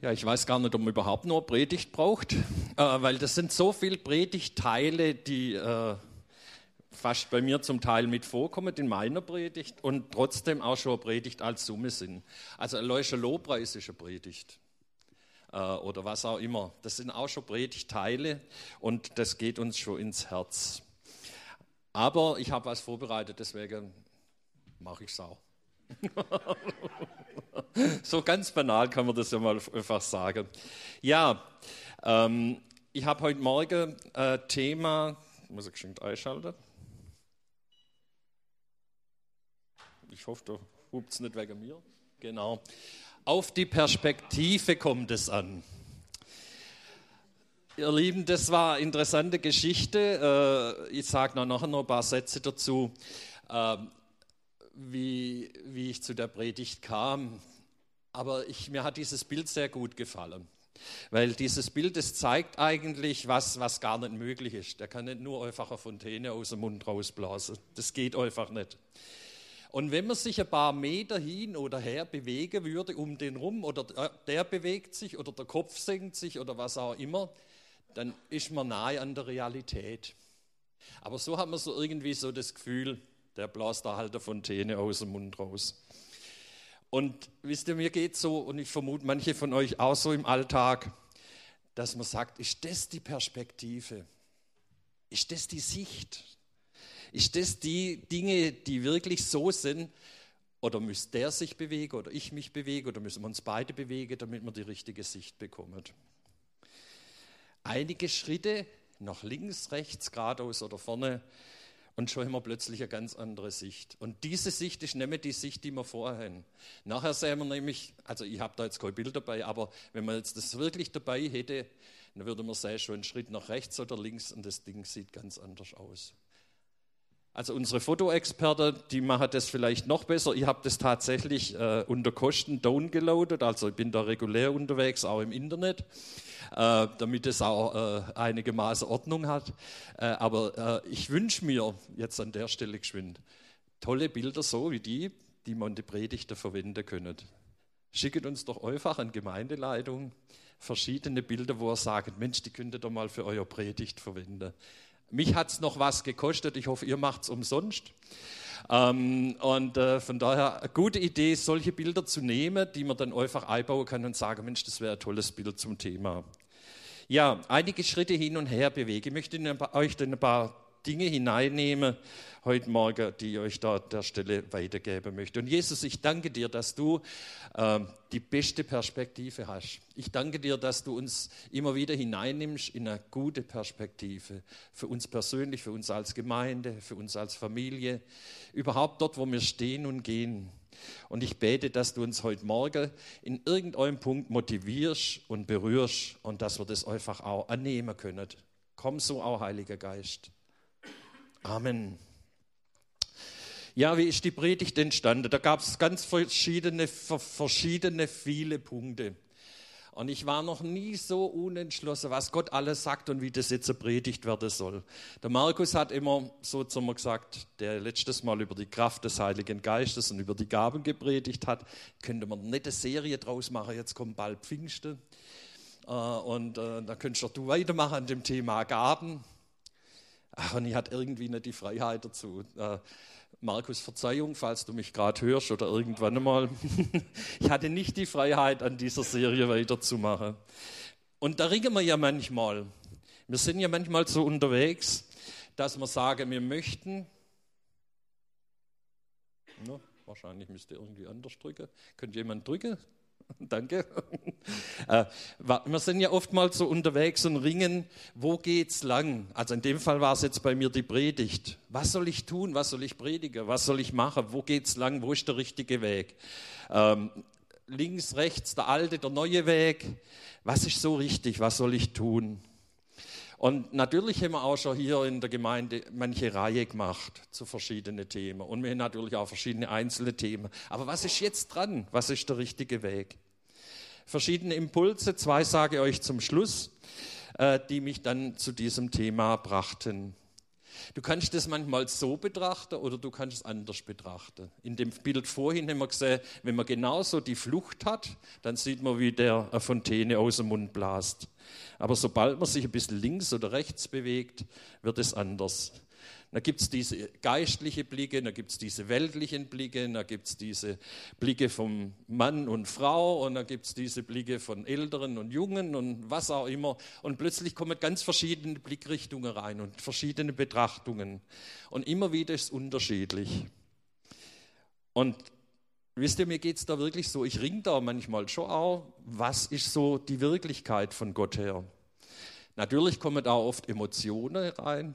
Ja, ich weiß gar nicht, ob man überhaupt nur Predigt braucht, äh, weil das sind so viele Predigtteile, die äh, fast bei mir zum Teil mit vorkommen in meiner Predigt und trotzdem auch schon eine Predigt als Summe sind. Also Leuscher Lobpreis ist eine Predigt äh, oder was auch immer. Das sind auch schon Predigtteile und das geht uns schon ins Herz. Aber ich habe was vorbereitet, deswegen mache ich es auch. So ganz banal kann man das ja mal einfach sagen. Ja, ähm, ich habe heute Morgen äh, Thema, muss ich geschwind einschalten. Ich hoffe, da hupt es nicht wegen mir. Genau. Auf die Perspektive kommt es an. Ihr Lieben, das war eine interessante Geschichte. Äh, ich sage noch noch ein paar Sätze dazu. Wie, wie ich zu der Predigt kam. Aber ich, mir hat dieses Bild sehr gut gefallen. Weil dieses Bild, das zeigt eigentlich was, was gar nicht möglich ist. Der kann nicht nur einfach eine Fontäne aus dem Mund rausblasen. Das geht einfach nicht. Und wenn man sich ein paar Meter hin oder her bewegen würde um den rum, oder der bewegt sich oder der Kopf senkt sich oder was auch immer, dann ist man nahe an der Realität. Aber so hat man so irgendwie so das Gefühl, der blast da halt eine Fontäne aus dem Mund raus. Und wisst ihr, mir geht so, und ich vermute manche von euch auch so im Alltag, dass man sagt, ist das die Perspektive? Ist das die Sicht? Ist das die Dinge, die wirklich so sind? Oder müsste der sich bewegen oder ich mich bewegen oder müssen wir uns beide bewegen, damit wir die richtige Sicht bekommen? Einige Schritte nach links, rechts, geradeaus oder vorne und schon haben wir plötzlich eine ganz andere Sicht. Und diese Sicht ist mehr die Sicht, die wir vorher haben. Nachher sehen wir nämlich, also ich habe da jetzt kein Bild dabei, aber wenn man jetzt das wirklich dabei hätte, dann würde man sehen, schon einen Schritt nach rechts oder links und das Ding sieht ganz anders aus. Also unsere Fotoexperten, die machen das vielleicht noch besser. Ich habe das tatsächlich äh, unter Kosten downgeloadet, also ich bin da regulär unterwegs, auch im Internet, äh, damit es auch äh, einigermaßen Ordnung hat. Äh, aber äh, ich wünsche mir jetzt an der Stelle geschwind tolle Bilder so wie die, die man die Predigten verwenden können. Schickt uns doch einfach an Gemeindeleitung verschiedene Bilder, wo ihr sagt, Mensch, die könnt ihr mal für euer Predigt verwenden. Mich hat es noch was gekostet. Ich hoffe, ihr macht es umsonst. Ähm, und äh, von daher eine gute Idee, solche Bilder zu nehmen, die man dann einfach einbauen kann und sagen, Mensch, das wäre ein tolles Bild zum Thema. Ja, einige Schritte hin und her bewege. Ich möchte euch dann ein paar Dinge hineinnehmen heute Morgen, die ich euch da an der Stelle weitergeben möchte. Und Jesus, ich danke dir, dass du äh, die beste Perspektive hast. Ich danke dir, dass du uns immer wieder hineinnimmst in eine gute Perspektive. Für uns persönlich, für uns als Gemeinde, für uns als Familie, überhaupt dort, wo wir stehen und gehen. Und ich bete, dass du uns heute Morgen in irgendeinem Punkt motivierst und berührst und dass wir das einfach auch annehmen können. Komm so auch, Heiliger Geist. Amen. Ja, wie ist die Predigt entstanden? Da gab es ganz verschiedene, verschiedene, viele Punkte. Und ich war noch nie so unentschlossen, was Gott alles sagt und wie das jetzt Predigt werden soll. Der Markus hat immer so zu mir gesagt, der letztes Mal über die Kraft des Heiligen Geistes und über die Gaben gepredigt hat, könnte man eine nette Serie draus machen, jetzt kommt bald Pfingsten. Äh, und äh, da könntest du weitermachen an dem Thema Gaben. Und ich hatte irgendwie nicht die Freiheit dazu. Äh, Markus, Verzeihung, falls du mich gerade hörst oder irgendwann einmal. ich hatte nicht die Freiheit, an dieser Serie weiterzumachen. Und da ringen wir ja manchmal. Wir sind ja manchmal so unterwegs, dass wir sagen, wir möchten. Na, wahrscheinlich müsste irgendwie anders drücken. Könnte jemand drücken? Danke. Äh, wir sind ja oftmals so unterwegs und ringen, wo geht's lang? Also in dem Fall war es jetzt bei mir die Predigt. Was soll ich tun? Was soll ich predigen? Was soll ich machen? Wo geht's lang? Wo ist der richtige Weg? Ähm, links, rechts, der alte, der neue Weg. Was ist so richtig? Was soll ich tun? Und natürlich haben wir auch schon hier in der Gemeinde manche Reihe gemacht zu verschiedenen Themen. Und wir haben natürlich auch verschiedene einzelne Themen. Aber was ist jetzt dran? Was ist der richtige Weg? Verschiedene Impulse, zwei sage ich euch zum Schluss, äh, die mich dann zu diesem Thema brachten. Du kannst das manchmal so betrachten oder du kannst es anders betrachten. In dem Bild vorhin haben wir gesehen, wenn man genauso die Flucht hat, dann sieht man, wie der eine Fontäne aus dem Mund blast. Aber sobald man sich ein bisschen links oder rechts bewegt, wird es anders. Da gibt es diese geistlichen Blicke, da gibt es diese weltlichen Blicke, da gibt es diese Blicke vom Mann und Frau und da gibt es diese Blicke von Älteren und Jungen und was auch immer. Und plötzlich kommen ganz verschiedene Blickrichtungen rein und verschiedene Betrachtungen. Und immer wieder ist es unterschiedlich. Und wisst ihr, mir geht es da wirklich so, ich ringe da manchmal schon auch, was ist so die Wirklichkeit von Gott her? Natürlich kommen da oft Emotionen rein,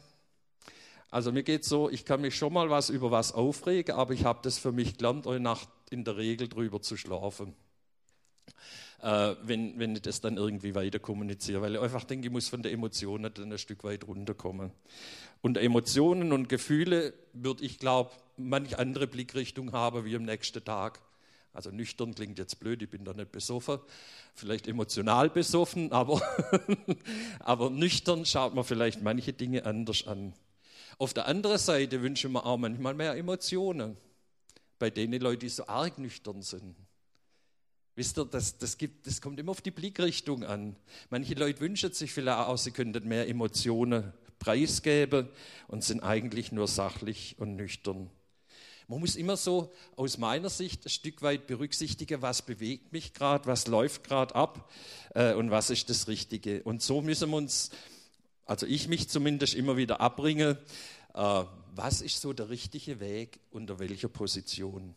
also mir geht so, ich kann mich schon mal was über was aufregen, aber ich habe das für mich gelernt, eine Nacht in der Regel drüber zu schlafen. Äh, wenn, wenn ich das dann irgendwie weiter kommuniziere, weil ich einfach denke, ich muss von den Emotionen dann ein Stück weit runterkommen. Und Emotionen und Gefühle würde ich glaube, manch andere Blickrichtung haben wie am nächsten Tag. Also nüchtern klingt jetzt blöd, ich bin da nicht besoffen, vielleicht emotional besoffen, aber, aber nüchtern schaut man vielleicht manche Dinge anders an. Auf der anderen Seite wünschen wir auch manchmal mehr Emotionen bei den Leuten, die so arg nüchtern sind. Wisst ihr, das, das, gibt, das kommt immer auf die Blickrichtung an. Manche Leute wünschen sich vielleicht auch, sie könnten mehr Emotionen preisgeben und sind eigentlich nur sachlich und nüchtern. Man muss immer so aus meiner Sicht ein Stück weit berücksichtigen, was bewegt mich gerade, was läuft gerade ab äh, und was ist das Richtige. Und so müssen wir uns also ich mich zumindest immer wieder abbringe, äh, was ist so der richtige Weg, unter welcher Position.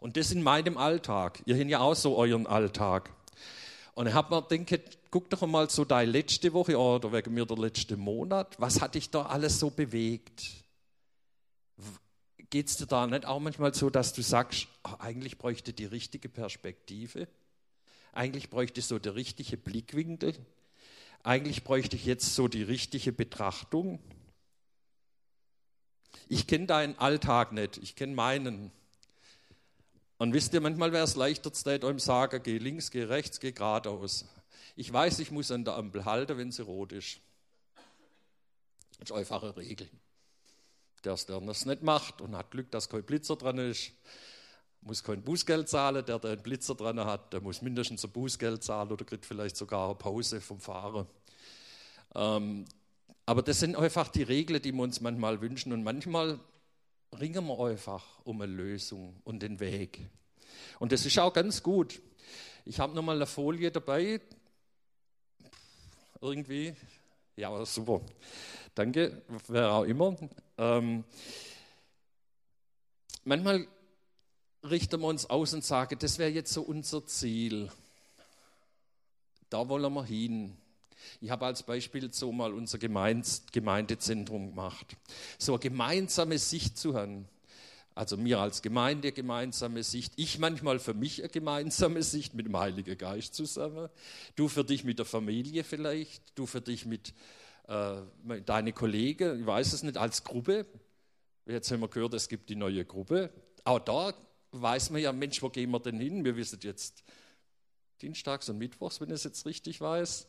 Und das in meinem Alltag. Ihr habt ja auch so euren Alltag. Und ich habe mir gedacht, guck doch mal so deine letzte Woche oder wegen mir der letzte Monat, was hat dich da alles so bewegt? Geht es dir da nicht auch manchmal so, dass du sagst, ach, eigentlich bräuchte die richtige Perspektive? Eigentlich bräuchte so der richtige Blickwinkel? Eigentlich bräuchte ich jetzt so die richtige Betrachtung. Ich kenne deinen Alltag nicht, ich kenne meinen. Und wisst ihr, manchmal wäre es leichter, zu eurem sagen, geh links, geh rechts, geh geradeaus. Ich weiß, ich muss an der Ampel halten, wenn sie rot ist. Das ist einfache Regel. Der, der das nicht macht und hat Glück, dass kein Blitzer dran ist, muss kein Bußgeld zahlen. Der, der einen Blitzer dran hat, der muss mindestens ein Bußgeld zahlen oder kriegt vielleicht sogar eine Pause vom Fahrer. Ähm, aber das sind einfach die Regeln, die wir uns manchmal wünschen. Und manchmal ringen wir einfach um eine Lösung und den Weg. Und das ist auch ganz gut. Ich habe nochmal eine Folie dabei. Irgendwie. Ja, super. Danke, wer auch immer. Ähm, manchmal richten wir uns aus und sagen, das wäre jetzt so unser Ziel. Da wollen wir hin. Ich habe als Beispiel so mal unser Gemeindezentrum gemacht. So eine gemeinsame Sicht zu haben. Also mir als Gemeinde gemeinsame Sicht, ich manchmal für mich eine gemeinsame Sicht mit dem Heiligen Geist zusammen, du für dich mit der Familie vielleicht, du für dich mit äh, deinen Kollegen, ich weiß es nicht, als Gruppe. Jetzt haben wir gehört, es gibt die neue Gruppe. Auch da weiß man ja, Mensch, wo gehen wir denn hin? Wir wissen jetzt Dienstags und Mittwochs, wenn ich es jetzt richtig weiß.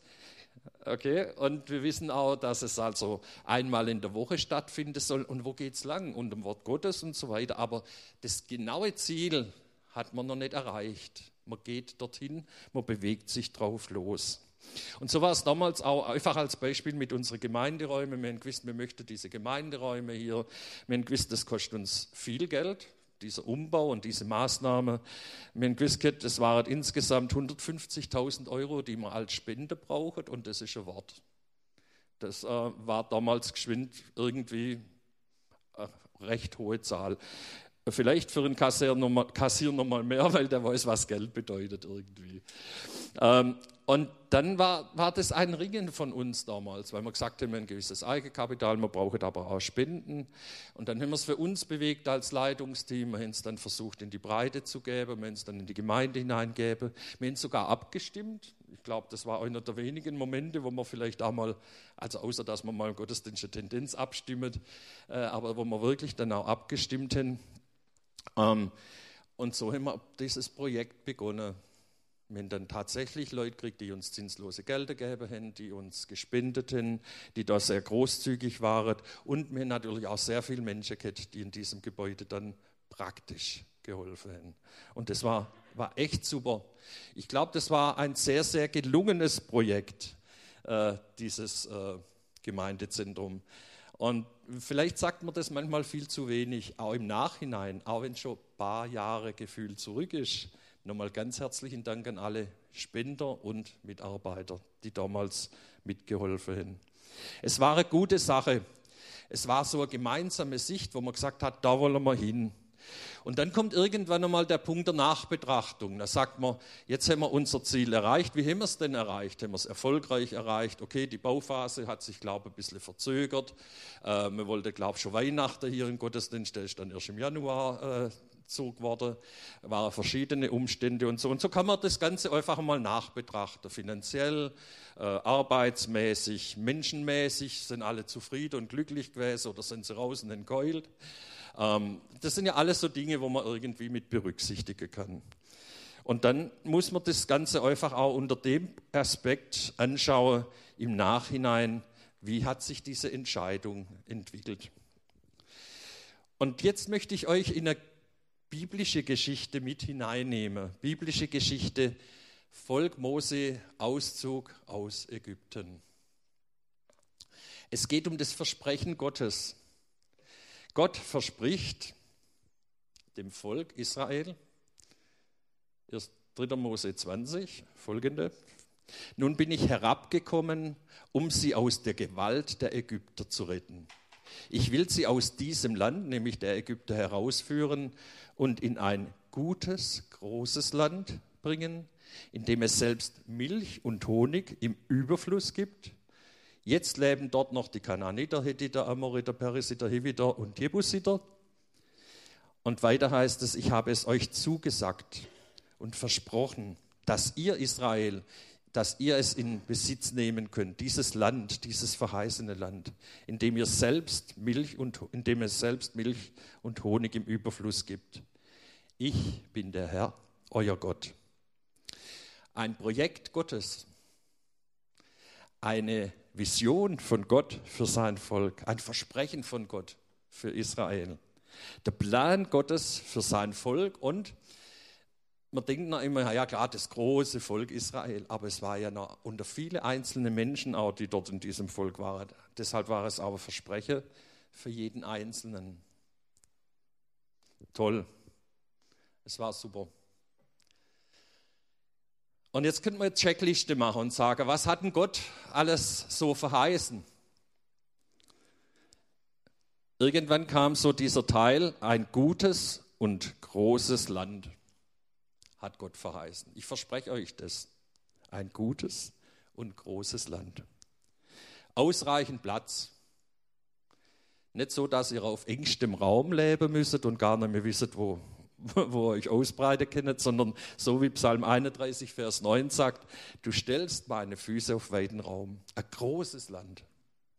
Okay, und wir wissen auch, dass es also einmal in der Woche stattfinden soll. Und wo geht es lang? Und dem Wort Gottes und so weiter. Aber das genaue Ziel hat man noch nicht erreicht. Man geht dorthin, man bewegt sich drauf los. Und so war es damals auch einfach als Beispiel mit unseren Gemeinderäumen. Wir haben gewusst, wir möchten diese Gemeinderäume hier. Wir haben gewusst, das kostet uns viel Geld dieser Umbau und diese Maßnahme. Haben gewusst, das waren insgesamt 150.000 Euro, die man als Spende braucht und das ist ein Wort. Das äh, war damals geschwind irgendwie eine recht hohe Zahl. Vielleicht für einen Kassier nochmal noch mehr, weil der weiß, was Geld bedeutet irgendwie. Ähm, und dann war, war das ein Ringen von uns damals, weil wir gesagt haben, wir haben ein gewisses Eigenkapital, wir brauchen aber auch Spenden. Und dann haben wir es für uns bewegt als Leitungsteam. Wir haben es dann versucht, in die Breite zu geben, wir haben es dann in die Gemeinde hineingeben. Wir haben es sogar abgestimmt. Ich glaube, das war einer der wenigen Momente, wo man vielleicht auch mal, also außer dass man mal im Gottesdienst eine Tendenz abstimmt, äh, aber wo wir wirklich dann auch abgestimmt haben. Ähm, und so haben wir dieses Projekt begonnen haben dann tatsächlich Leute gekriegt, die uns zinslose Gelder gegeben haben, die uns gespendet haben, die da sehr großzügig waren. Und haben natürlich auch sehr viele Menschen gehabt, die in diesem Gebäude dann praktisch geholfen haben. Und das war, war echt super. Ich glaube, das war ein sehr, sehr gelungenes Projekt, äh, dieses äh, Gemeindezentrum. Und vielleicht sagt man das manchmal viel zu wenig, auch im Nachhinein, auch wenn schon ein paar Jahre gefühlt zurück ist Nochmal ganz herzlichen Dank an alle Spender und Mitarbeiter, die damals mitgeholfen haben. Es war eine gute Sache. Es war so eine gemeinsame Sicht, wo man gesagt hat, da wollen wir hin. Und dann kommt irgendwann einmal der Punkt der Nachbetrachtung. Da sagt man, jetzt haben wir unser Ziel erreicht. Wie haben wir es denn erreicht? Haben wir es erfolgreich erreicht? Okay, die Bauphase hat sich, glaube ich, ein bisschen verzögert. Äh, man wollte, glaube ich, schon Weihnachten hier im Gottesdienst, der ist dann erst im Januar äh, Zug wurde, waren verschiedene Umstände und so. Und so kann man das Ganze einfach mal nachbetrachten. Finanziell, äh, arbeitsmäßig, menschenmäßig, sind alle zufrieden und glücklich gewesen oder sind sie raus und entkeult. Das sind ja alles so Dinge, wo man irgendwie mit berücksichtigen kann. Und dann muss man das Ganze einfach auch unter dem Aspekt anschauen, im Nachhinein, wie hat sich diese Entscheidung entwickelt. Und jetzt möchte ich euch in eine biblische Geschichte mit hineinnehme. Biblische Geschichte, Volk Mose, Auszug aus Ägypten. Es geht um das Versprechen Gottes. Gott verspricht dem Volk Israel, 3. Mose 20, folgende. Nun bin ich herabgekommen, um sie aus der Gewalt der Ägypter zu retten. Ich will sie aus diesem Land, nämlich der Ägypter, herausführen und in ein gutes, großes Land bringen, in dem es selbst Milch und Honig im Überfluss gibt. Jetzt leben dort noch die Kananiter, Hethiter, Amoriter, Perisiter, Hiviter und Jebusiter. Und weiter heißt es, ich habe es euch zugesagt und versprochen, dass ihr Israel dass ihr es in Besitz nehmen könnt, dieses Land, dieses verheißene Land, in dem ihr selbst Milch und in dem es selbst Milch und Honig im Überfluss gibt. Ich bin der Herr, euer Gott. Ein Projekt Gottes, eine Vision von Gott für sein Volk, ein Versprechen von Gott für Israel. Der Plan Gottes für sein Volk und man denkt noch immer, ja klar, das große Volk Israel, aber es war ja noch unter viele einzelne Menschen auch, die dort in diesem Volk waren. Deshalb war es aber Versprechen für jeden Einzelnen. Toll. Es war super. Und jetzt könnten wir eine Checkliste machen und sagen, was hat denn Gott alles so verheißen? Irgendwann kam so dieser Teil, ein gutes und großes Land hat Gott verheißen. Ich verspreche euch das. Ein gutes und großes Land. Ausreichend Platz. Nicht so, dass ihr auf engstem Raum leben müsstet und gar nicht mehr wisst, wo, wo euch ausbreiten könnt, sondern so wie Psalm 31, Vers 9 sagt, du stellst meine Füße auf weiten Raum. Ein großes Land,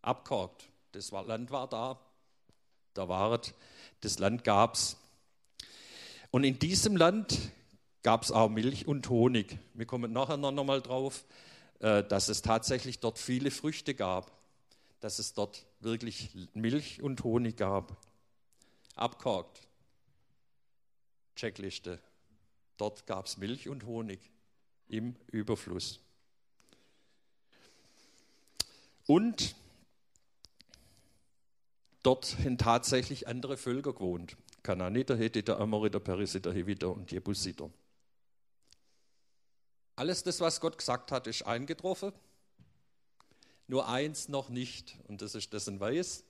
abgehakt. Das Land war da, da war es, das Land gab es. Und in diesem Land gab es auch Milch und Honig. Wir kommen nachher noch mal drauf, äh, dass es tatsächlich dort viele Früchte gab, dass es dort wirklich Milch und Honig gab. Abgehakt. Checkliste. Dort gab es Milch und Honig im Überfluss. Und dort sind tatsächlich andere Völker gewohnt. Kananiter, Hethiter, Amoriter, Perisiter, Heviter und Jebusiter. Alles das, was Gott gesagt hat, ist eingetroffen. Nur eins noch nicht, und das ist dessen Weiß,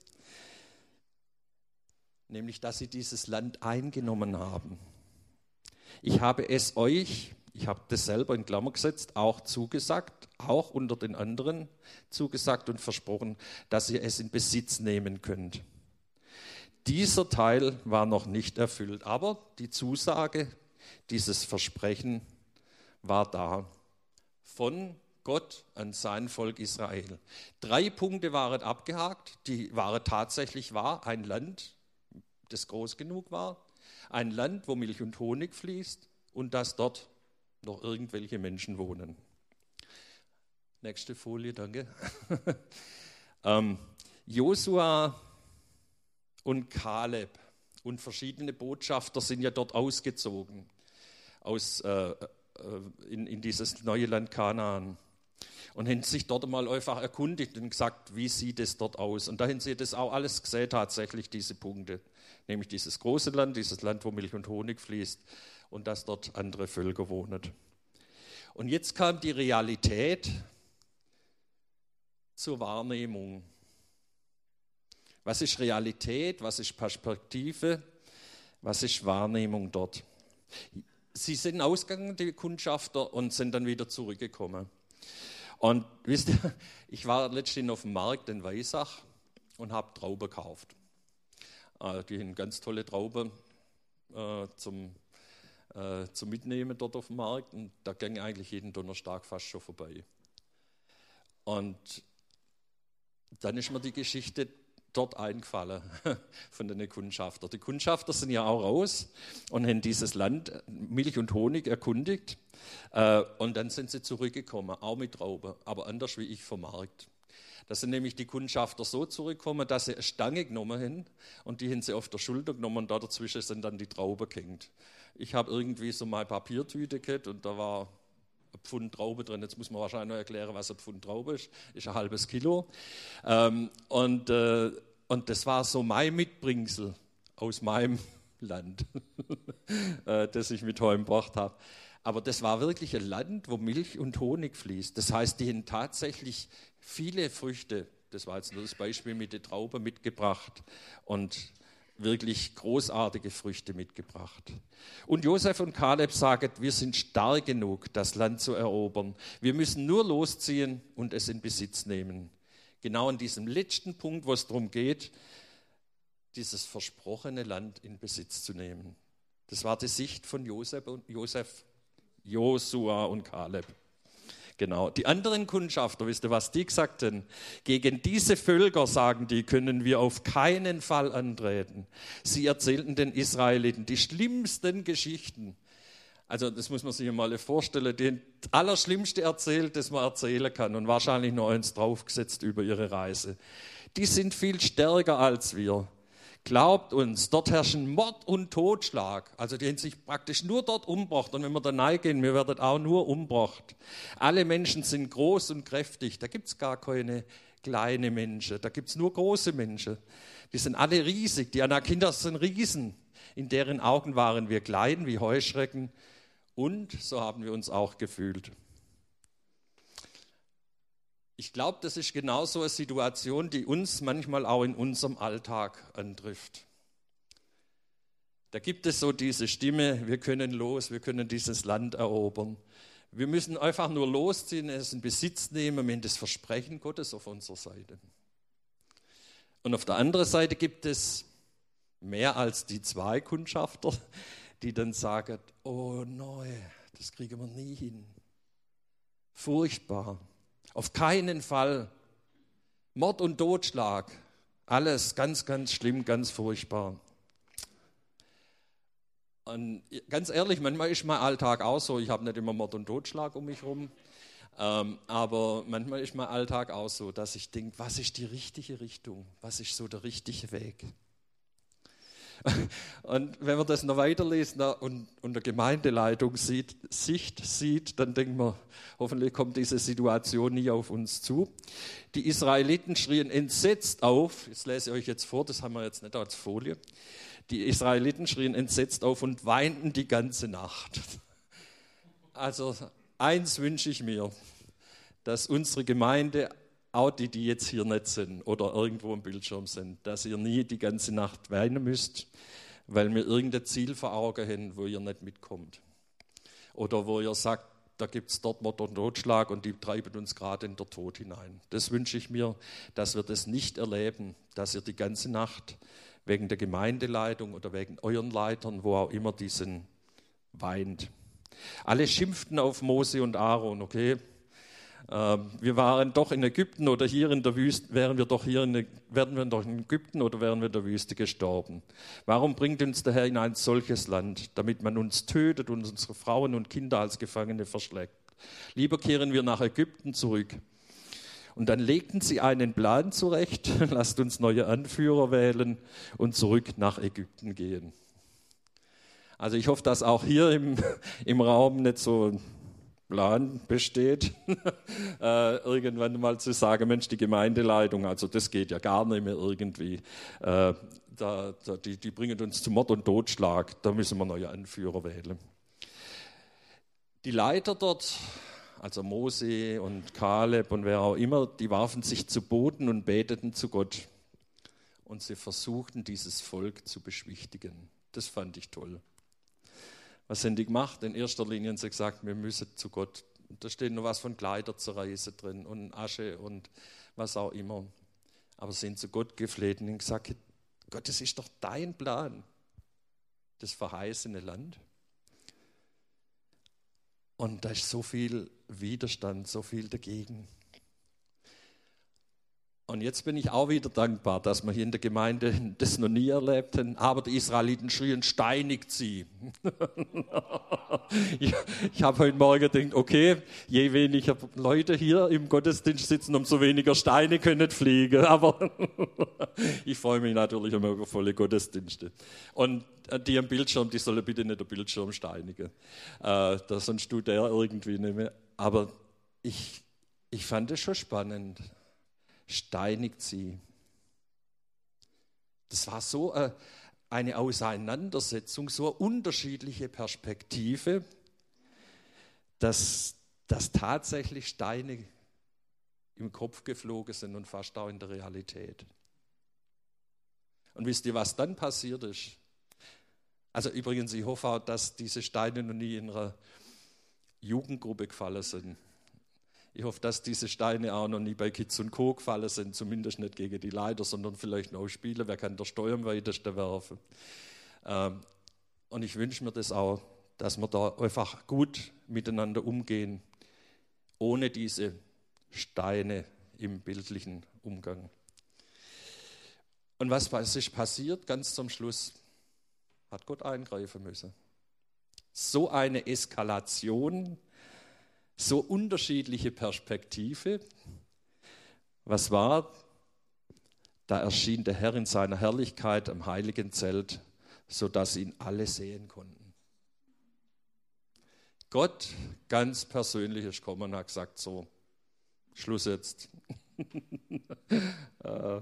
nämlich, dass sie dieses Land eingenommen haben. Ich habe es euch, ich habe das selber in Klammer gesetzt, auch zugesagt, auch unter den anderen zugesagt und versprochen, dass ihr es in Besitz nehmen könnt. Dieser Teil war noch nicht erfüllt, aber die Zusage, dieses Versprechen war da von Gott an sein Volk Israel. Drei Punkte waren abgehakt, die waren tatsächlich wahr. Ein Land, das groß genug war, ein Land, wo Milch und Honig fließt und dass dort noch irgendwelche Menschen wohnen. Nächste Folie, danke. ähm, Josua und Kaleb und verschiedene Botschafter sind ja dort ausgezogen aus, äh, äh, in, in dieses neue Land Kanaan und haben sich dort mal einfach erkundigt und gesagt, wie sieht es dort aus. Und dahin sie das auch alles gesehen, tatsächlich diese Punkte, nämlich dieses große Land, dieses Land, wo Milch und Honig fließt und dass dort andere Völker wohnen. Und jetzt kam die Realität zur Wahrnehmung. Was ist Realität? Was ist Perspektive? Was ist Wahrnehmung dort? Sie sind ausgegangen, die Kundschafter, und sind dann wieder zurückgekommen. Und wisst ihr, ich war letztens auf dem Markt in Weisach und habe Trauben gekauft. Äh, die haben ganz tolle Trauben äh, zum, äh, zum Mitnehmen dort auf dem Markt. Und da ging eigentlich jeden Donnerstag fast schon vorbei. Und dann ist mir die Geschichte dort eingefallen von den Kundschafter. Die Kundschafter sind ja auch raus und haben dieses Land Milch und Honig erkundigt. Äh, und dann sind sie zurückgekommen, auch mit Trauben, aber anders wie ich vom Markt. Da sind nämlich die Kundschafter so zurückgekommen, dass sie eine Stange genommen haben und die haben sie auf der Schulter genommen und da dazwischen sind dann die Trauben gehängt. Ich habe irgendwie so mal Papiertüte gehabt und da war Pfund Traube drin. Jetzt muss man wahrscheinlich noch erklären, was ein Pfund Traube ist. Ist ein halbes Kilo. Ähm, und, äh, und das war so mein Mitbringsel aus meinem Land, äh, das ich mit heim gebracht habe. Aber das war wirklich ein Land, wo Milch und Honig fließt. Das heißt, die haben tatsächlich viele Früchte, das war jetzt nur das Beispiel mit der Traube mitgebracht und wirklich großartige Früchte mitgebracht. Und Josef und Kaleb sagen, wir sind stark genug, das Land zu erobern. Wir müssen nur losziehen und es in Besitz nehmen. Genau an diesem letzten Punkt, wo es darum geht, dieses versprochene Land in Besitz zu nehmen. Das war die Sicht von Josef und Josef Josua und Kaleb. Genau. Die anderen Kundschafter, wisst ihr, was die gesagt haben? Gegen diese Völker, sagen die, können wir auf keinen Fall antreten. Sie erzählten den Israeliten die schlimmsten Geschichten. Also, das muss man sich mal vorstellen, den Allerschlimmste erzählt, das man erzählen kann und wahrscheinlich noch eins draufgesetzt über ihre Reise. Die sind viel stärker als wir. Glaubt uns, dort herrschen Mord und Totschlag. Also die haben sich praktisch nur dort umgebracht. Und wenn wir da reingehen, wir werden auch nur umgebracht. Alle Menschen sind groß und kräftig. Da gibt es gar keine kleine Menschen. Da gibt es nur große Menschen. Die sind alle riesig. Die Anakinder sind Riesen. In deren Augen waren wir klein wie Heuschrecken. Und so haben wir uns auch gefühlt. Ich glaube, das ist genauso eine Situation, die uns manchmal auch in unserem Alltag antrifft. Da gibt es so diese Stimme, wir können los, wir können dieses Land erobern. Wir müssen einfach nur losziehen, es in Besitz nehmen, haben das Versprechen Gottes auf unserer Seite. Und auf der anderen Seite gibt es mehr als die zwei Kundschafter, die dann sagen, oh nein, das kriegen wir nie hin. Furchtbar. Auf keinen Fall. Mord und Totschlag. Alles ganz, ganz schlimm, ganz furchtbar. Und ganz ehrlich, manchmal ist mein Alltag auch so. Ich habe nicht immer Mord und Totschlag um mich herum. Ähm, aber manchmal ist mein Alltag auch so, dass ich denke, was ist die richtige Richtung? Was ist so der richtige Weg? Und wenn man das noch weiterlesen und unter Gemeindeleitung sieht, Sicht sieht, dann denkt man, hoffentlich kommt diese Situation nie auf uns zu. Die Israeliten schrien entsetzt auf, das lese ich euch jetzt vor, das haben wir jetzt nicht als Folie. Die Israeliten schrien entsetzt auf und weinten die ganze Nacht. Also eins wünsche ich mir, dass unsere Gemeinde auch die, die jetzt hier nicht sind oder irgendwo im Bildschirm sind, dass ihr nie die ganze Nacht weinen müsst, weil wir irgendein Ziel vor Augen haben, wo ihr nicht mitkommt. Oder wo ihr sagt, da gibt es dort Mord und Totschlag und die treiben uns gerade in der Tod hinein. Das wünsche ich mir, dass wir das nicht erleben, dass ihr die ganze Nacht wegen der Gemeindeleitung oder wegen euren Leitern, wo auch immer die sind, weint. Alle schimpften auf Mose und Aaron, okay? Ähm, wir waren doch in Ägypten oder hier in der Wüste, wären wir doch hier in, wären wir doch in Ägypten oder wären wir in der Wüste gestorben. Warum bringt uns der Herr in ein solches Land, damit man uns tötet und unsere Frauen und Kinder als Gefangene verschleppt? Lieber kehren wir nach Ägypten zurück. Und dann legten sie einen Plan zurecht, lasst uns neue Anführer wählen und zurück nach Ägypten gehen. Also ich hoffe, dass auch hier im, im Raum nicht so Plan besteht, äh, irgendwann mal zu sagen, Mensch, die Gemeindeleitung, also das geht ja gar nicht mehr irgendwie. Äh, da, da, die, die bringen uns zu Mord und Totschlag, da müssen wir neue Anführer wählen. Die Leiter dort, also Mose und Kaleb und wer auch immer, die warfen sich zu Boden und beteten zu Gott. Und sie versuchten, dieses Volk zu beschwichtigen. Das fand ich toll. Was haben die gemacht? In erster Linie haben sie gesagt, wir müssen zu Gott. Da steht noch was von Kleider zur Reise drin und Asche und was auch immer. Aber sind zu Gott gefleht und gesagt, Gott, das ist doch dein Plan, das verheißene Land. Und da ist so viel Widerstand, so viel dagegen. Und jetzt bin ich auch wieder dankbar, dass wir hier in der Gemeinde das noch nie erlebt haben. Aber die Israeliten schrien, steinigt sie. ich, ich habe heute Morgen gedacht, okay, je weniger Leute hier im Gottesdienst sitzen, umso weniger Steine können fliegen. Aber ich freue mich natürlich über volle Gottesdienste. Und äh, die am Bildschirm, die sollen bitte nicht der Bildschirm steinigen. Äh, da sonst tut der irgendwie nicht mehr. Aber ich, ich fand es schon spannend steinigt sie. Das war so äh, eine Auseinandersetzung, so eine unterschiedliche Perspektive, dass, dass tatsächlich Steine im Kopf geflogen sind und fast auch in der Realität. Und wisst ihr, was dann passiert ist? Also übrigens, ich hoffe auch, dass diese Steine noch nie in einer Jugendgruppe gefallen sind. Ich hoffe, dass diese Steine auch noch nie bei Kids und Co. gefallen sind, zumindest nicht gegen die Leiter, sondern vielleicht noch Spieler. Wer kann der Steuer am weitesten werfen? Ähm, und ich wünsche mir das auch, dass wir da einfach gut miteinander umgehen, ohne diese Steine im bildlichen Umgang. Und was ist passiert? Ganz zum Schluss hat Gott eingreifen müssen. So eine Eskalation so unterschiedliche Perspektive. Was war? Da erschien der Herr in seiner Herrlichkeit am heiligen Zelt, sodass ihn alle sehen konnten. Gott ganz persönlich ist gekommen und hat gesagt, so, Schluss jetzt. Äh,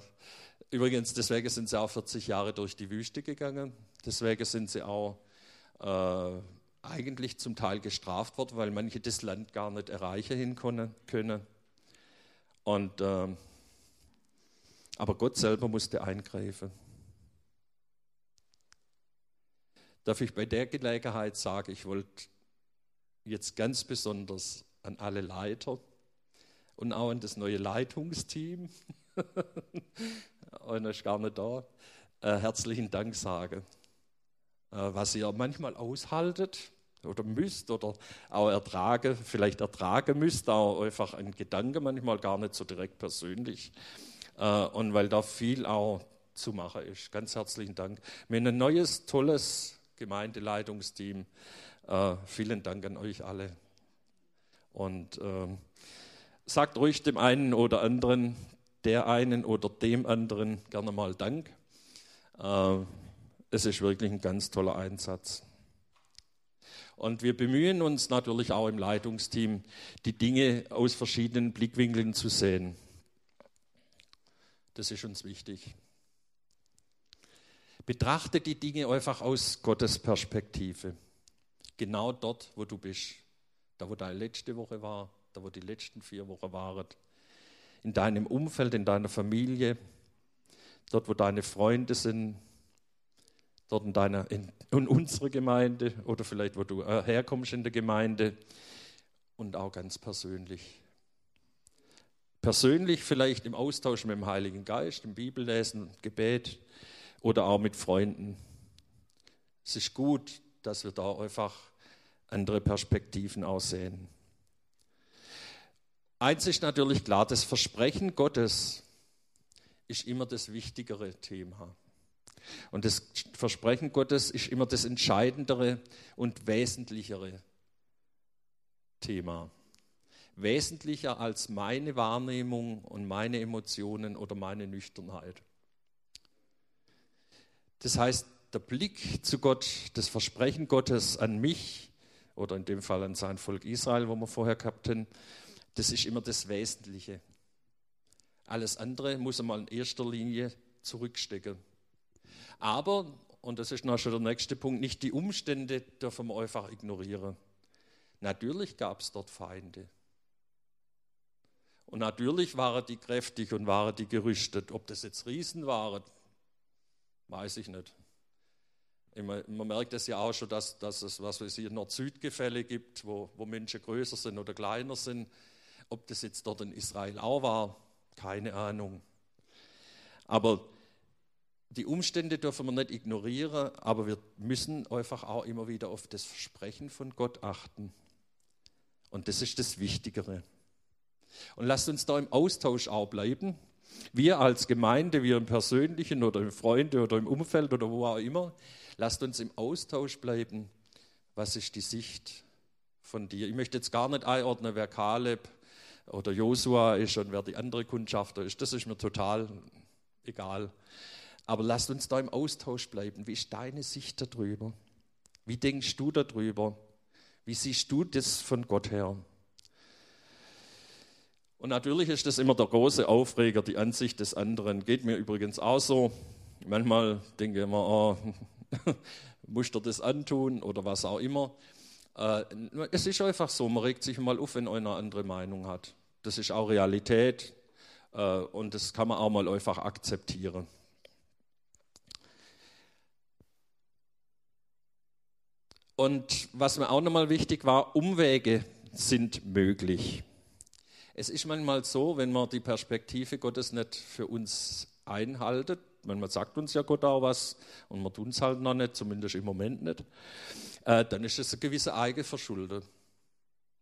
übrigens, deswegen sind sie auch 40 Jahre durch die Wüste gegangen. Deswegen sind sie auch äh, eigentlich zum Teil gestraft worden, weil manche das Land gar nicht erreichen können. Und, äh, aber Gott selber musste eingreifen. Darf ich bei der Gelegenheit sagen, ich wollte jetzt ganz besonders an alle Leiter und auch an das neue Leitungsteam, einer ist gar nicht da, äh, herzlichen Dank sagen. Äh, was ihr manchmal aushaltet oder müsst oder auch ertragen, vielleicht ertragen müsst, auch einfach ein Gedanke manchmal gar nicht so direkt persönlich. Äh, und weil da viel auch zu machen ist. Ganz herzlichen Dank. Wir haben ein neues, tolles Gemeindeleitungsteam. Äh, vielen Dank an euch alle. Und ähm, sagt ruhig dem einen oder anderen, der einen oder dem anderen gerne mal Dank es ist wirklich ein ganz toller Einsatz. Und wir bemühen uns natürlich auch im Leitungsteam, die Dinge aus verschiedenen Blickwinkeln zu sehen. Das ist uns wichtig. Betrachte die Dinge einfach aus Gottes Perspektive. Genau dort, wo du bist. Da, wo deine letzte Woche war, da, wo die letzten vier Wochen waren. In deinem Umfeld, in deiner Familie, dort, wo deine Freunde sind, dort in, deiner, in, in unserer Gemeinde oder vielleicht wo du äh, herkommst in der Gemeinde und auch ganz persönlich. Persönlich vielleicht im Austausch mit dem Heiligen Geist, im Bibellesen, Gebet oder auch mit Freunden. Es ist gut, dass wir da einfach andere Perspektiven aussehen. Eins ist natürlich klar, das Versprechen Gottes ist immer das wichtigere Thema. Und das Versprechen Gottes ist immer das entscheidendere und wesentlichere Thema. Wesentlicher als meine Wahrnehmung und meine Emotionen oder meine Nüchternheit. Das heißt, der Blick zu Gott, das Versprechen Gottes an mich oder in dem Fall an sein Volk Israel, wo wir vorher gehabt haben, das ist immer das Wesentliche. Alles andere muss man in erster Linie zurückstecken. Aber, und das ist noch schon der nächste Punkt, nicht die Umstände dürfen wir einfach ignorieren. Natürlich gab es dort Feinde. Und natürlich waren die kräftig und waren die gerüstet. Ob das jetzt Riesen waren, weiß ich nicht. Man merkt es ja auch schon, dass, dass es was weiß ich, Nord-Süd-Gefälle gibt, wo, wo Menschen größer sind oder kleiner sind. Ob das jetzt dort in Israel auch war, keine Ahnung. Aber die Umstände dürfen wir nicht ignorieren, aber wir müssen einfach auch immer wieder auf das Versprechen von Gott achten. Und das ist das Wichtigere. Und lasst uns da im Austausch auch bleiben. Wir als Gemeinde, wir im Persönlichen oder im Freunde oder im Umfeld oder wo auch immer, lasst uns im Austausch bleiben. Was ist die Sicht von dir? Ich möchte jetzt gar nicht einordnen, wer Kaleb oder Josua ist und wer die andere Kundschafter ist. Das ist mir total egal. Aber lasst uns da im Austausch bleiben. Wie ist deine Sicht darüber? Wie denkst du darüber? Wie siehst du das von Gott her? Und natürlich ist das immer der große Aufreger, die Ansicht des anderen. Geht mir übrigens auch so. Manchmal denke ich immer, oh, muss er das antun oder was auch immer. Äh, es ist einfach so, man regt sich mal auf, wenn einer eine andere Meinung hat. Das ist auch Realität äh, und das kann man auch mal einfach akzeptieren. Und was mir auch nochmal wichtig war, Umwege sind möglich. Es ist manchmal so, wenn man die Perspektive Gottes nicht für uns einhaltet, manchmal sagt uns ja Gott auch was und man tut es halt noch nicht, zumindest im Moment nicht, äh, dann ist es eine gewisse Eigenverschulde.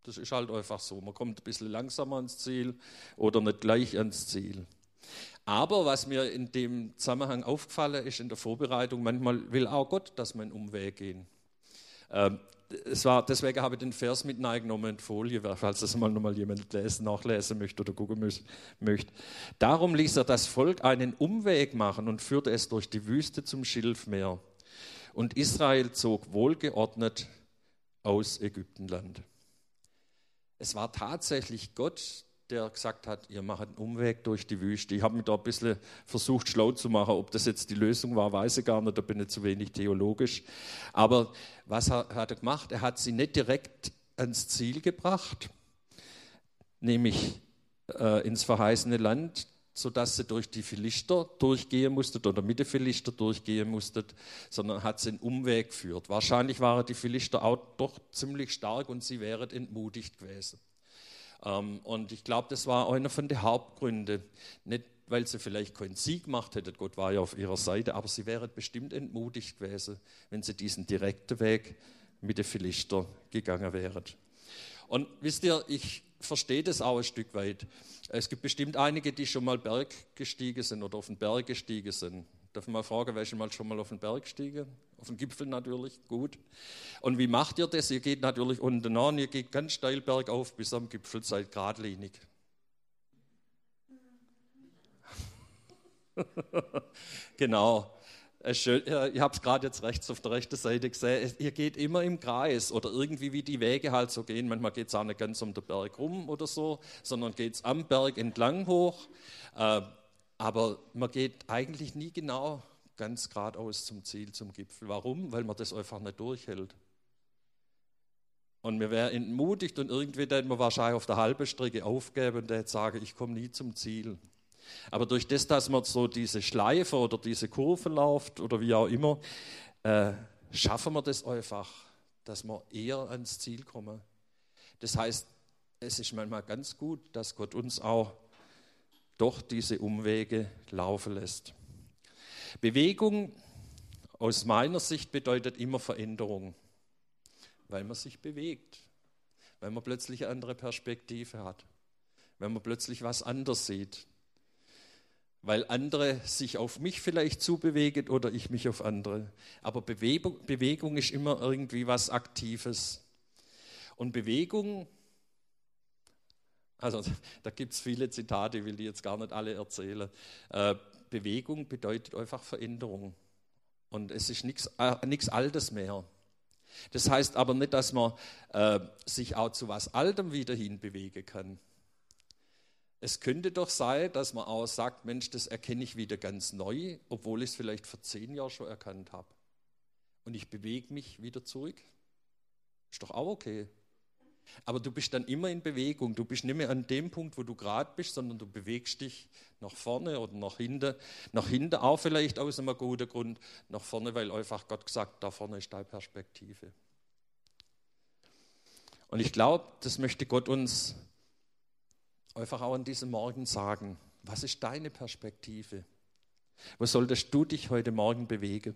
Das ist halt einfach so. Man kommt ein bisschen langsamer ans Ziel oder nicht gleich ans Ziel. Aber was mir in dem Zusammenhang aufgefallen ist in der Vorbereitung, manchmal will auch Gott, dass man einen Umweg gehen. Ähm, es war, deswegen habe ich den Vers mit eingenommen in Folie, falls das mal nochmal jemand lesen, nachlesen möchte oder gucken möchte. Darum ließ er das Volk einen Umweg machen und führte es durch die Wüste zum Schilfmeer. Und Israel zog wohlgeordnet aus Ägyptenland. Es war tatsächlich Gott, der gesagt hat, ihr macht einen Umweg durch die Wüste. Ich habe mich da ein bisschen versucht, schlau zu machen. Ob das jetzt die Lösung war, weiß ich gar nicht, da bin ich zu wenig theologisch. Aber was hat er gemacht? Er hat sie nicht direkt ans Ziel gebracht, nämlich äh, ins verheißene Land, sodass sie durch die Philister durchgehen musstet oder mit den Philister durchgehen musstet, sondern hat sie einen Umweg geführt. Wahrscheinlich waren die Philister auch doch ziemlich stark und sie wären entmutigt gewesen. Ähm, und ich glaube, das war einer von den Hauptgründen. Nicht, weil sie vielleicht keinen Sieg gemacht hätten, Gott war ja auf ihrer Seite, aber sie wären bestimmt entmutigt gewesen, wenn sie diesen direkten Weg mit den Philister gegangen wären. Und wisst ihr, ich verstehe das auch ein Stück weit. Es gibt bestimmt einige, die schon mal Berg gestiegen sind oder auf den Berg gestiegen sind. Darf ich mal fragen, wer ist schon mal auf den Berg gestiegen? Auf den Gipfel natürlich, gut. Und wie macht ihr das? Ihr geht natürlich unten an, ihr geht ganz steil bergauf bis am Gipfel, seid geradlinig. genau. Ich habe es gerade jetzt rechts auf der rechten Seite gesehen. Ihr geht immer im Kreis oder irgendwie wie die Wege halt so gehen. Manchmal geht es auch nicht ganz um den Berg rum oder so, sondern geht es am Berg entlang hoch. Äh, aber man geht eigentlich nie genau ganz geradeaus zum Ziel, zum Gipfel. Warum? Weil man das einfach nicht durchhält. Und wir wären entmutigt und irgendwie dann wir wahrscheinlich auf der halben Strecke aufgeben und jetzt sagen, ich komme nie zum Ziel. Aber durch das, dass man so diese Schleife oder diese Kurve läuft oder wie auch immer, äh, schaffen wir das einfach, dass wir eher ans Ziel kommen. Das heißt, es ist manchmal ganz gut, dass Gott uns auch doch diese Umwege laufen lässt. Bewegung aus meiner Sicht bedeutet immer Veränderung, weil man sich bewegt, weil man plötzlich eine andere Perspektive hat, wenn man plötzlich was anders sieht. Weil andere sich auf mich vielleicht zubewegen oder ich mich auf andere. Aber Bewegung, Bewegung ist immer irgendwie was Aktives. Und Bewegung, also da gibt es viele Zitate, ich will die jetzt gar nicht alle erzählen. Äh, Bewegung bedeutet einfach Veränderung. Und es ist nichts äh, Altes mehr. Das heißt aber nicht, dass man äh, sich auch zu was Altem wieder hinbewegen kann. Es könnte doch sein, dass man auch sagt, Mensch, das erkenne ich wieder ganz neu, obwohl ich es vielleicht vor zehn Jahren schon erkannt habe. Und ich bewege mich wieder zurück. Ist doch auch okay. Aber du bist dann immer in Bewegung. Du bist nicht mehr an dem Punkt, wo du gerade bist, sondern du bewegst dich nach vorne oder nach hinten. Nach hinten auch vielleicht aus einem guten Grund. Nach vorne, weil einfach Gott gesagt, da vorne ist deine Perspektive. Und ich glaube, das möchte Gott uns einfach auch an diesem Morgen sagen. Was ist deine Perspektive? Wo solltest du dich heute Morgen bewegen?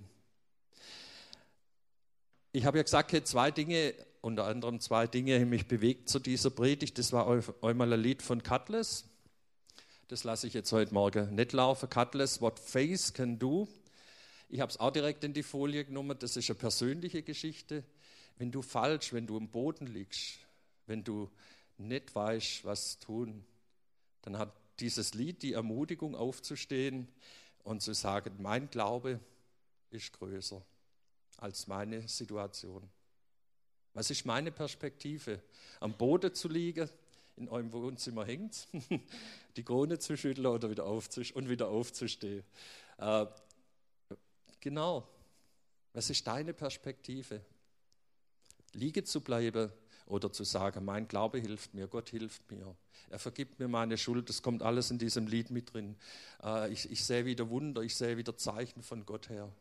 Ich habe ja gesagt, zwei Dinge unter anderem zwei Dinge haben mich bewegt zu dieser Predigt. Das war einmal ein Lied von Cutlass. Das lasse ich jetzt heute Morgen nicht laufen. Cutlass, What Face Can Do. Ich habe es auch direkt in die Folie genommen. Das ist eine persönliche Geschichte. Wenn du falsch, wenn du am Boden liegst, wenn du nicht weißt, was tun, dann hat dieses Lied die Ermutigung aufzustehen und zu sagen, mein Glaube ist größer als meine Situation. Was ist meine Perspektive? Am Boden zu liegen, in eurem Wohnzimmer hängt, die Krone zu schütteln oder wieder und wieder aufzustehen. Äh, genau. Was ist deine Perspektive? Liegen zu bleiben oder zu sagen, mein Glaube hilft mir, Gott hilft mir. Er vergibt mir meine Schuld, das kommt alles in diesem Lied mit drin. Äh, ich, ich sehe wieder Wunder, ich sehe wieder Zeichen von Gott her.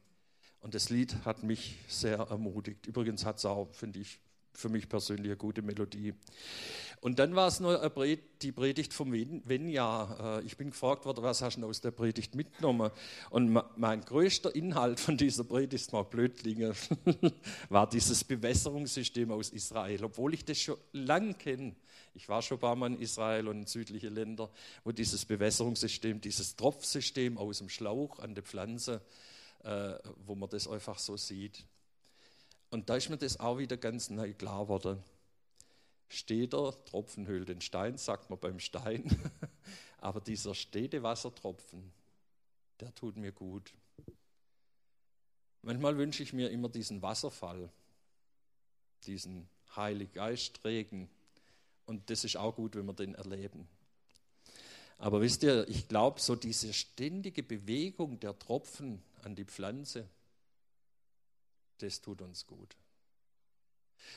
Und das Lied hat mich sehr ermutigt. Übrigens hat es auch, finde ich, für mich persönlich eine gute Melodie. Und dann war es noch die Predigt vom Wenn-Jahr. Äh, ich bin gefragt worden, was hast du aus der Predigt mitgenommen? Und mein größter Inhalt von dieser Predigt, mal blöd klingen, war dieses Bewässerungssystem aus Israel. Obwohl ich das schon lange kenne. Ich war schon ein paar Mal in Israel und in südliche Länder, wo dieses Bewässerungssystem, dieses Tropfsystem aus dem Schlauch an der Pflanze, äh, wo man das einfach so sieht. Und da ist mir das auch wieder ganz neu klar geworden. Steht der Tropfen höhlt den Stein, sagt man beim Stein. Aber dieser stete Wassertropfen, der tut mir gut. Manchmal wünsche ich mir immer diesen Wasserfall, diesen Heiligen Geistregen. Und das ist auch gut, wenn wir den erleben. Aber wisst ihr, ich glaube, so diese ständige Bewegung der Tropfen an die Pflanze, das tut uns gut.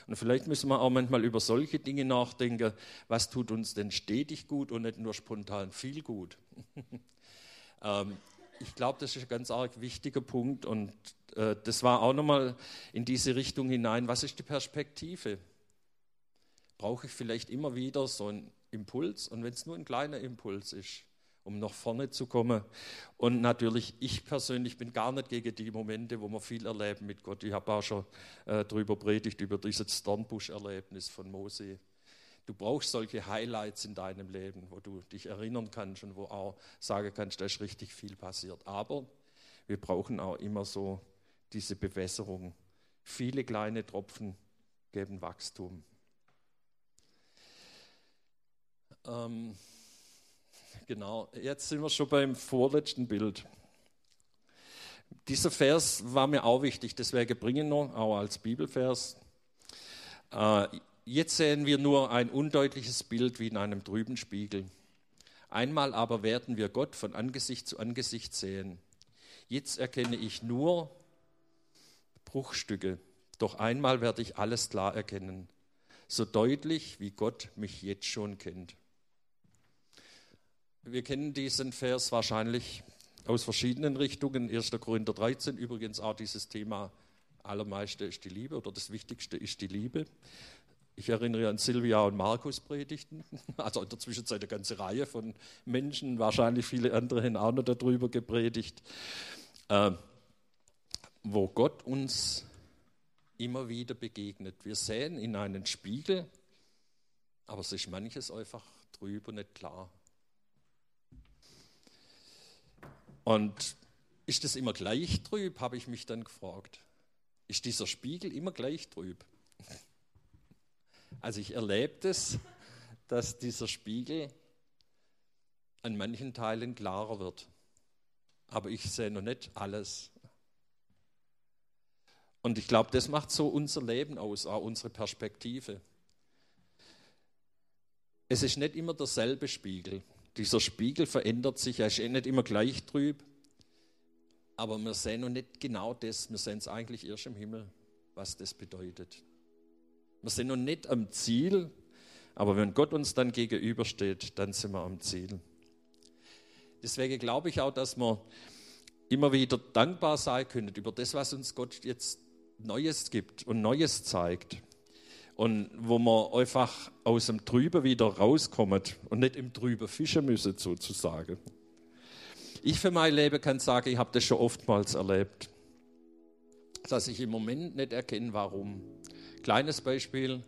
Und vielleicht müssen wir auch manchmal über solche Dinge nachdenken, was tut uns denn stetig gut und nicht nur spontan viel gut. ähm, ich glaube, das ist ein ganz arg wichtiger Punkt und äh, das war auch nochmal in diese Richtung hinein. Was ist die Perspektive? Brauche ich vielleicht immer wieder so einen Impuls und wenn es nur ein kleiner Impuls ist, um nach vorne zu kommen. Und natürlich, ich persönlich bin gar nicht gegen die Momente, wo wir viel erleben mit Gott. Ich habe auch schon äh, darüber predigt, über dieses Dornbusch-Erlebnis von Mose. Du brauchst solche Highlights in deinem Leben, wo du dich erinnern kannst und wo auch sagen kannst, da ist richtig viel passiert. Aber wir brauchen auch immer so diese Bewässerung. Viele kleine Tropfen geben Wachstum. Ähm, Genau, jetzt sind wir schon beim vorletzten Bild. Dieser Vers war mir auch wichtig, deswegen bringe ich noch, auch als Bibelvers. Äh, jetzt sehen wir nur ein undeutliches Bild wie in einem trüben Spiegel. Einmal aber werden wir Gott von Angesicht zu Angesicht sehen. Jetzt erkenne ich nur Bruchstücke, doch einmal werde ich alles klar erkennen, so deutlich wie Gott mich jetzt schon kennt. Wir kennen diesen Vers wahrscheinlich aus verschiedenen Richtungen. 1. Korinther 13, übrigens auch dieses Thema, allermeiste ist die Liebe oder das Wichtigste ist die Liebe. Ich erinnere an Silvia und Markus Predigten, also in der Zwischenzeit eine ganze Reihe von Menschen, wahrscheinlich viele andere haben auch noch darüber gepredigt, äh, wo Gott uns immer wieder begegnet. Wir sehen in einen Spiegel, aber es ist manches einfach und nicht klar. Und ist das immer gleich trüb, habe ich mich dann gefragt. Ist dieser Spiegel immer gleich trüb? Also ich erlebe es, dass dieser Spiegel an manchen Teilen klarer wird. Aber ich sehe noch nicht alles. Und ich glaube, das macht so unser Leben aus, auch unsere Perspektive. Es ist nicht immer derselbe Spiegel. Dieser Spiegel verändert sich, er ist eh nicht immer gleich trüb. Aber wir sehen noch nicht genau das, wir sehen es eigentlich erst im Himmel, was das bedeutet. Wir sind noch nicht am Ziel, aber wenn Gott uns dann gegenübersteht, dann sind wir am Ziel. Deswegen glaube ich auch, dass wir immer wieder dankbar sein können über das, was uns Gott jetzt Neues gibt und Neues zeigt. Und wo man einfach aus dem Trüben wieder rauskommt und nicht im Trüben fischen müssen, sozusagen. Ich für mein Leben kann sagen, ich habe das schon oftmals erlebt, dass ich im Moment nicht erkenne, warum. Kleines Beispiel.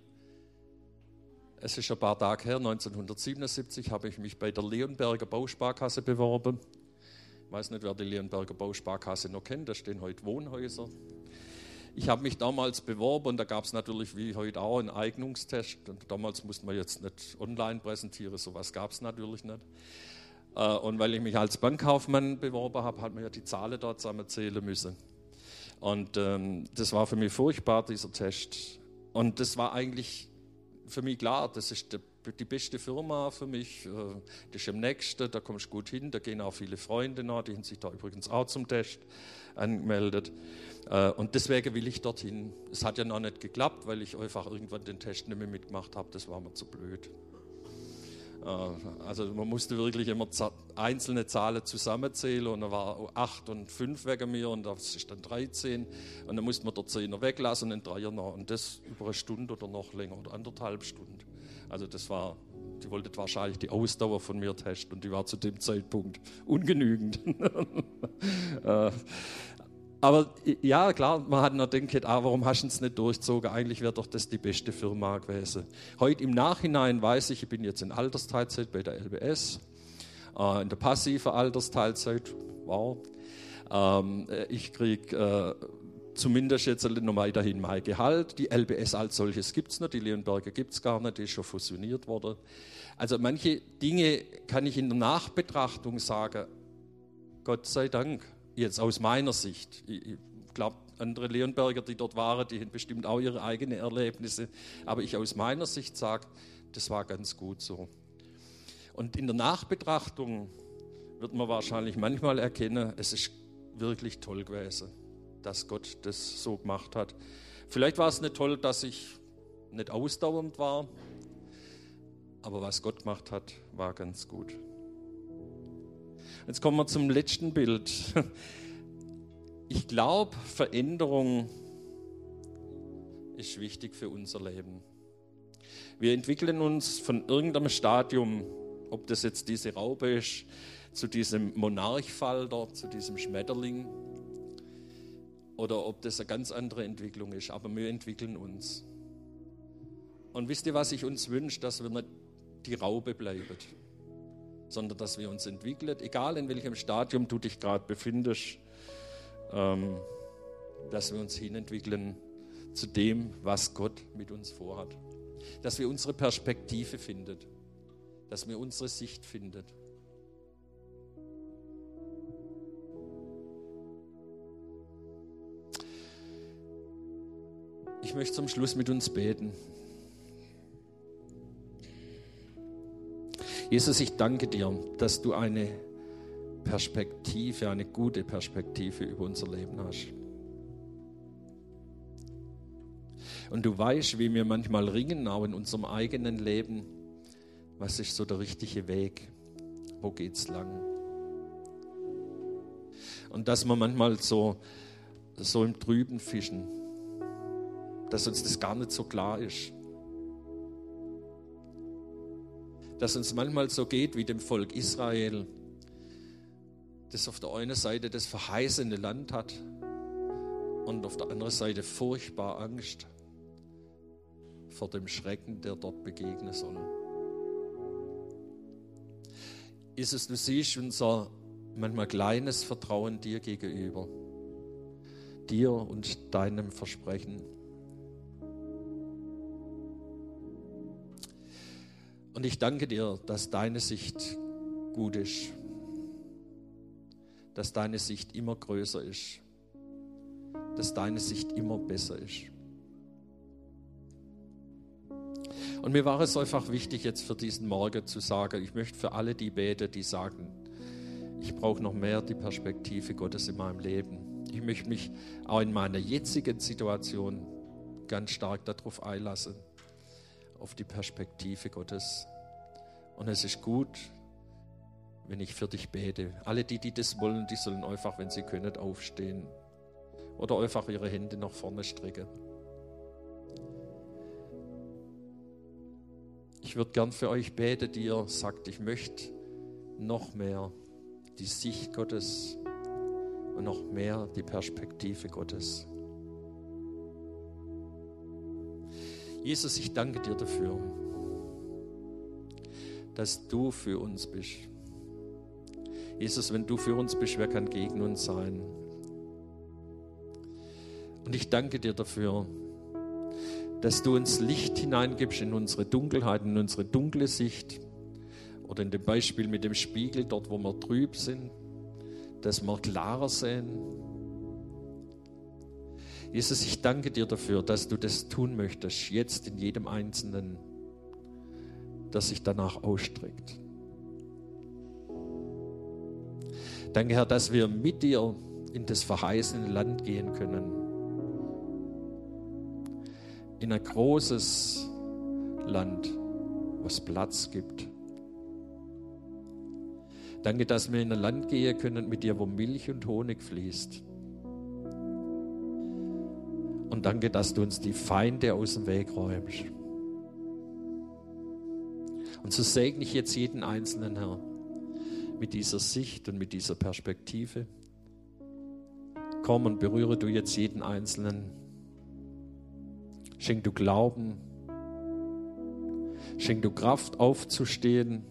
Es ist ein paar Tage her, 1977, habe ich mich bei der Leonberger Bausparkasse beworben. Ich weiß nicht, wer die Leonberger Bausparkasse noch kennt, da stehen heute Wohnhäuser. Ich habe mich damals beworben und da gab es natürlich wie heute auch einen Eignungstest. Und damals musste man jetzt nicht online präsentieren, sowas gab es natürlich nicht. Äh, und weil ich mich als Bankkaufmann beworben habe, hat man ja die Zahlen dort zusammenzählen müssen. Und ähm, das war für mich furchtbar, dieser Test. Und das war eigentlich für mich klar, das ist die, die beste Firma für mich. Äh, das ist am nächsten, da kommst du gut hin, da gehen auch viele Freunde nach, die haben sich da übrigens auch zum Test angemeldet. Äh, und deswegen will ich dorthin. Es hat ja noch nicht geklappt, weil ich einfach irgendwann den Test nicht mehr mitgemacht habe, das war mir zu blöd. Äh, also man musste wirklich immer einzelne Zahlen zusammenzählen und da war 8 und 5 wegen mir und das ist dann 13 und dann musste man der Zehner weglassen und den Dreier noch und das über eine Stunde oder noch länger oder anderthalb Stunden. Also das war, die wollten wahrscheinlich die Ausdauer von mir testen und die war zu dem Zeitpunkt ungenügend. Äh, aber ja, klar, man hat noch gedacht, ah, warum hast du es nicht durchgezogen? Eigentlich wäre doch das die beste Firma gewesen. Heute im Nachhinein weiß ich, ich bin jetzt in Altersteilzeit bei der LBS, äh, in der passiven Altersteilzeit. Wow. Ähm, ich kriege äh, zumindest jetzt noch weiterhin mein Gehalt. Die LBS als solches gibt es nicht, die Leonberger gibt es gar nicht, die ist schon fusioniert worden. Also manche Dinge kann ich in der Nachbetrachtung sagen, Gott sei Dank jetzt aus meiner Sicht. Ich, glaube, andere Leonberger, die dort waren, die haben bestimmt auch ihre eigenen Erlebnisse. Aber ich aus meiner Sicht sage, das war ganz gut so. Und in der Nachbetrachtung wird man wahrscheinlich manchmal erkennen, es ist wirklich toll gewesen, dass Gott das so gemacht hat. Vielleicht war es nicht toll, dass ich nicht ausdauernd war, aber was Gott gemacht hat, war ganz gut. Jetzt kommen wir zum letzten Bild. Ich glaube, Veränderung ist wichtig für unser Leben. Wir entwickeln uns von irgendeinem Stadium, ob das jetzt diese Raupe ist, zu diesem Monarchfalter, zu diesem Schmetterling, oder ob das eine ganz andere Entwicklung ist. Aber wir entwickeln uns. Und wisst ihr, was ich uns wünsche, dass wir nicht die Raupe bleiben sondern dass wir uns entwickeln, egal in welchem Stadium du dich gerade befindest, ähm, dass wir uns hinentwickeln zu dem, was Gott mit uns vorhat. Dass wir unsere Perspektive finden, dass wir unsere Sicht finden. Möchte zum Schluss mit uns beten. Jesus, ich danke dir, dass du eine Perspektive, eine gute Perspektive über unser Leben hast. Und du weißt, wie wir manchmal ringen, auch in unserem eigenen Leben, was ist so der richtige Weg, wo geht's lang? Und dass wir manchmal so, so im Trüben fischen, dass uns das gar nicht so klar ist. dass uns manchmal so geht wie dem Volk Israel, das auf der einen Seite das verheißene Land hat und auf der anderen Seite furchtbar Angst vor dem Schrecken, der dort begegnen soll. Jesus, du siehst unser manchmal kleines Vertrauen dir gegenüber, dir und deinem Versprechen. Und ich danke dir, dass deine Sicht gut ist, dass deine Sicht immer größer ist, dass deine Sicht immer besser ist. Und mir war es einfach wichtig, jetzt für diesen Morgen zu sagen, ich möchte für alle die beten, die sagen, ich brauche noch mehr die Perspektive Gottes in meinem Leben. Ich möchte mich auch in meiner jetzigen Situation ganz stark darauf einlassen, auf die Perspektive Gottes. Und es ist gut, wenn ich für dich bete. Alle die, die das wollen, die sollen einfach, wenn sie können, aufstehen oder einfach ihre Hände nach vorne strecken. Ich würde gern für euch beten, die ihr sagt, ich möchte noch mehr die Sicht Gottes und noch mehr die Perspektive Gottes. Jesus, ich danke dir dafür, dass du für uns bist. Jesus, wenn du für uns bist, wer kann gegen uns sein? Und ich danke dir dafür, dass du uns Licht hineingibst in unsere Dunkelheit, in unsere dunkle Sicht. Oder in dem Beispiel mit dem Spiegel, dort wo wir trüb sind, dass wir klarer sehen. Jesus, ich danke dir dafür, dass du das tun möchtest, jetzt in jedem Einzelnen, das sich danach ausstreckt. Danke, Herr, dass wir mit dir in das verheißene Land gehen können. In ein großes Land, wo es Platz gibt. Danke, dass wir in ein Land gehen können mit dir, wo Milch und Honig fließt. Und danke, dass du uns die Feinde aus dem Weg räumst. Und so segne ich jetzt jeden Einzelnen, Herr mit dieser Sicht und mit dieser Perspektive. Komm und berühre du jetzt jeden Einzelnen. Schenk du Glauben. Schenk du Kraft aufzustehen,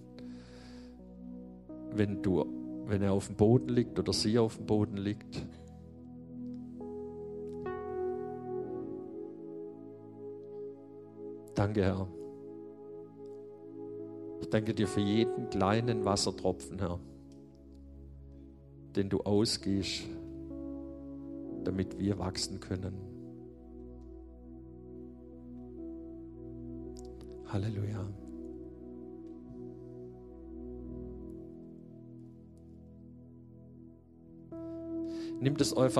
wenn, du, wenn er auf dem Boden liegt oder sie auf dem Boden liegt. Danke, Herr. Ich danke dir für jeden kleinen Wassertropfen, Herr, den du ausgehst, damit wir wachsen können. Halleluja. Nimmt es einfach